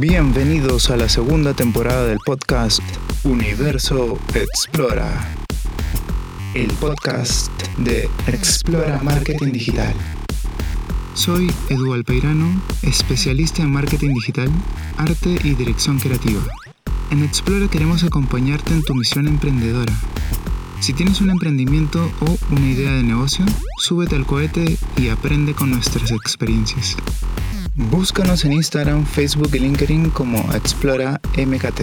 Bienvenidos a la segunda temporada del podcast Universo Explora, el podcast de Explora Marketing Digital. Soy Edu Alpeirano, especialista en marketing digital, arte y dirección creativa. En Explora queremos acompañarte en tu misión emprendedora. Si tienes un emprendimiento o una idea de negocio, súbete al cohete y aprende con nuestras experiencias. Búscanos en Instagram, Facebook y LinkedIn como Explora MKT.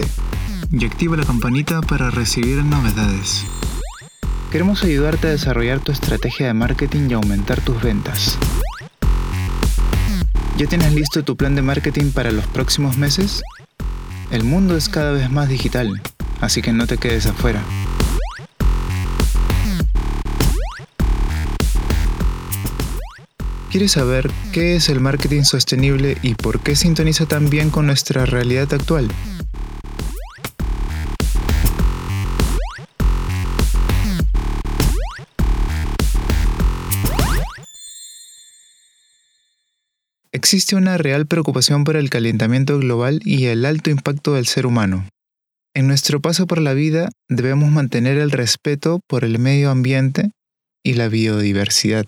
Y activa la campanita para recibir novedades. Queremos ayudarte a desarrollar tu estrategia de marketing y aumentar tus ventas. ¿Ya tienes listo tu plan de marketing para los próximos meses? El mundo es cada vez más digital, así que no te quedes afuera. ¿Quieres saber qué es el marketing sostenible y por qué sintoniza tan bien con nuestra realidad actual? Existe una real preocupación por el calentamiento global y el alto impacto del ser humano. En nuestro paso por la vida debemos mantener el respeto por el medio ambiente y la biodiversidad.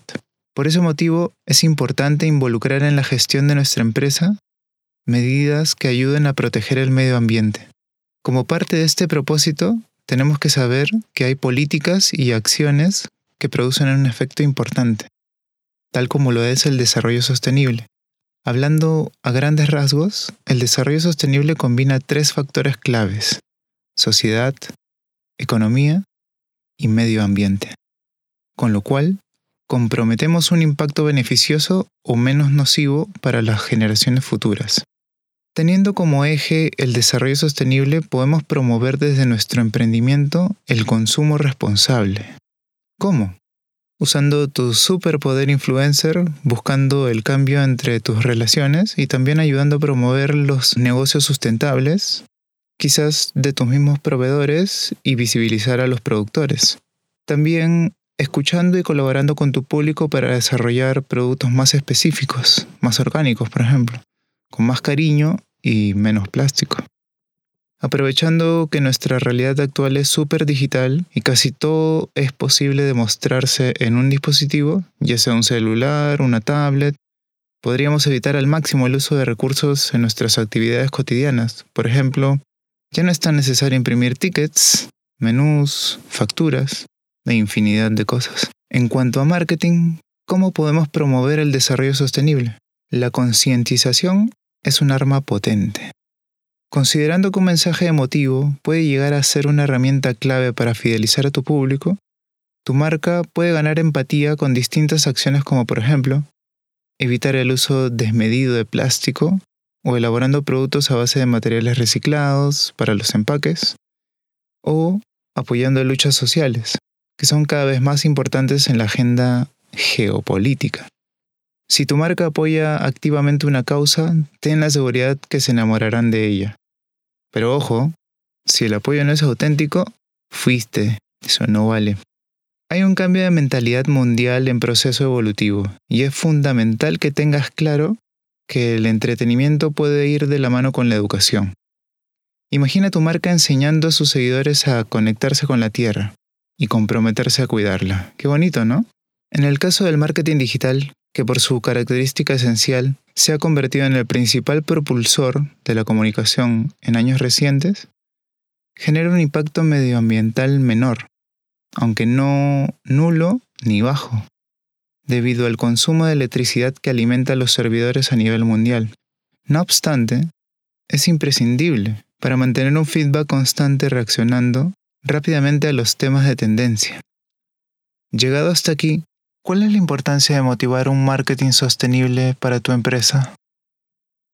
Por ese motivo, es importante involucrar en la gestión de nuestra empresa medidas que ayuden a proteger el medio ambiente. Como parte de este propósito, tenemos que saber que hay políticas y acciones que producen un efecto importante, tal como lo es el desarrollo sostenible. Hablando a grandes rasgos, el desarrollo sostenible combina tres factores claves, sociedad, economía y medio ambiente, con lo cual comprometemos un impacto beneficioso o menos nocivo para las generaciones futuras. Teniendo como eje el desarrollo sostenible, podemos promover desde nuestro emprendimiento el consumo responsable. ¿Cómo? Usando tu superpoder influencer, buscando el cambio entre tus relaciones y también ayudando a promover los negocios sustentables, quizás de tus mismos proveedores y visibilizar a los productores. También escuchando y colaborando con tu público para desarrollar productos más específicos, más orgánicos, por ejemplo, con más cariño y menos plástico. Aprovechando que nuestra realidad actual es súper digital y casi todo es posible demostrarse en un dispositivo, ya sea un celular, una tablet, podríamos evitar al máximo el uso de recursos en nuestras actividades cotidianas. Por ejemplo, ya no es tan necesario imprimir tickets, menús, facturas, infinidad de cosas. En cuanto a marketing, ¿cómo podemos promover el desarrollo sostenible? La concientización es un arma potente. Considerando que un mensaje emotivo puede llegar a ser una herramienta clave para fidelizar a tu público, tu marca puede ganar empatía con distintas acciones como por ejemplo, evitar el uso desmedido de plástico o elaborando productos a base de materiales reciclados para los empaques, o apoyando luchas sociales, que son cada vez más importantes en la agenda geopolítica. Si tu marca apoya activamente una causa, ten la seguridad que se enamorarán de ella. Pero ojo, si el apoyo no es auténtico, fuiste, eso no vale. Hay un cambio de mentalidad mundial en proceso evolutivo y es fundamental que tengas claro que el entretenimiento puede ir de la mano con la educación. Imagina tu marca enseñando a sus seguidores a conectarse con la Tierra, y comprometerse a cuidarla. Qué bonito, ¿no? En el caso del marketing digital, que por su característica esencial se ha convertido en el principal propulsor de la comunicación en años recientes, genera un impacto medioambiental menor, aunque no nulo ni bajo, debido al consumo de electricidad que alimenta los servidores a nivel mundial. No obstante, es imprescindible para mantener un feedback constante reaccionando rápidamente a los temas de tendencia. Llegado hasta aquí, ¿cuál es la importancia de motivar un marketing sostenible para tu empresa?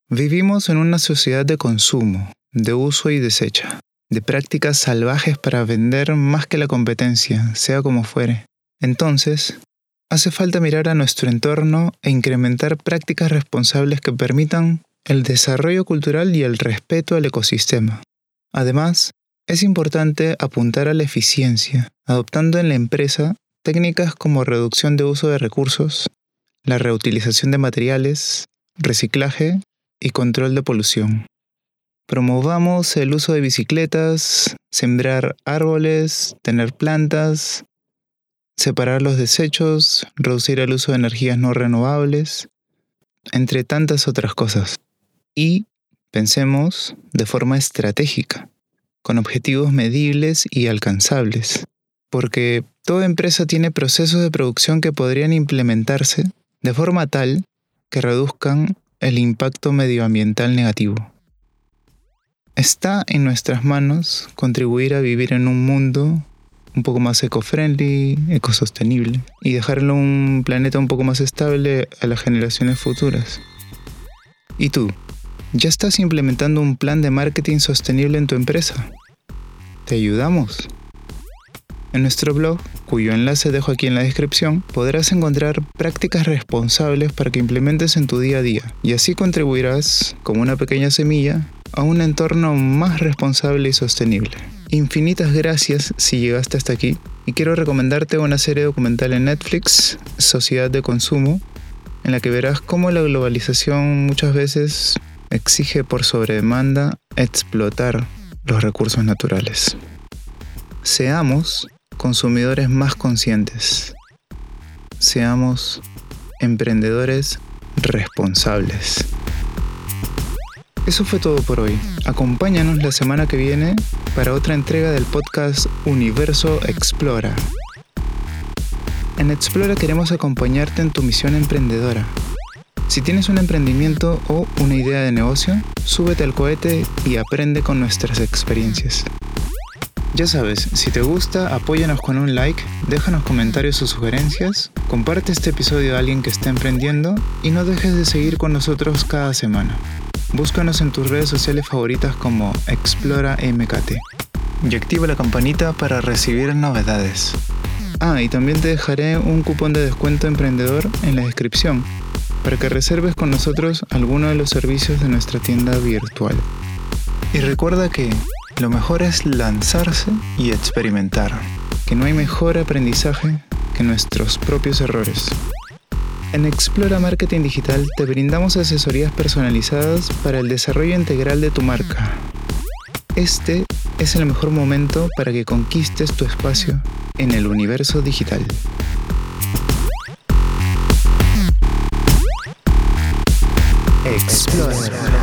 Vivimos en una sociedad de consumo, de uso y desecha, de prácticas salvajes para vender más que la competencia, sea como fuere. Entonces, hace falta mirar a nuestro entorno e incrementar prácticas responsables que permitan el desarrollo cultural y el respeto al ecosistema. Además, es importante apuntar a la eficiencia, adoptando en la empresa técnicas como reducción de uso de recursos, la reutilización de materiales, reciclaje y control de polución. Promovamos el uso de bicicletas, sembrar árboles, tener plantas, separar los desechos, reducir el uso de energías no renovables, entre tantas otras cosas. Y pensemos de forma estratégica, con objetivos medibles y alcanzables, porque toda empresa tiene procesos de producción que podrían implementarse de forma tal que reduzcan el impacto medioambiental negativo. Está en nuestras manos contribuir a vivir en un mundo un poco más eco-friendly, ecosostenible y dejarlo un planeta un poco más estable a las generaciones futuras. ¿Y tú? ¿Ya estás implementando un plan de marketing sostenible en tu empresa? ¿Te ayudamos? En nuestro blog, cuyo enlace dejo aquí en la descripción, podrás encontrar prácticas responsables para que implementes en tu día a día y así contribuirás, como una pequeña semilla, a un entorno más responsable y sostenible. Infinitas gracias si llegaste hasta aquí y quiero recomendarte una serie documental en Netflix, Sociedad de Consumo, en la que verás cómo la globalización muchas veces exige por sobredemanda explotar los recursos naturales. Seamos consumidores más conscientes. Seamos emprendedores responsables. Eso fue todo por hoy. Acompáñanos la semana que viene para otra entrega del podcast Universo Explora. En Explora queremos acompañarte en tu misión emprendedora. Si tienes un emprendimiento o una idea de negocio, súbete al cohete y aprende con nuestras experiencias. Ya sabes, si te gusta, apóyanos con un like, déjanos comentarios o sugerencias, comparte este episodio a alguien que esté emprendiendo y no dejes de seguir con nosotros cada semana. Búscanos en tus redes sociales favoritas como Explora MKT. Y activa la campanita para recibir novedades. Ah, y también te dejaré un cupón de descuento emprendedor en la descripción para que reserves con nosotros alguno de los servicios de nuestra tienda virtual. Y recuerda que lo mejor es lanzarse y experimentar, que no hay mejor aprendizaje que nuestros propios errores. En Explora Marketing Digital te brindamos asesorías personalizadas para el desarrollo integral de tu marca. Este es el mejor momento para que conquistes tu espacio en el universo digital. Explora.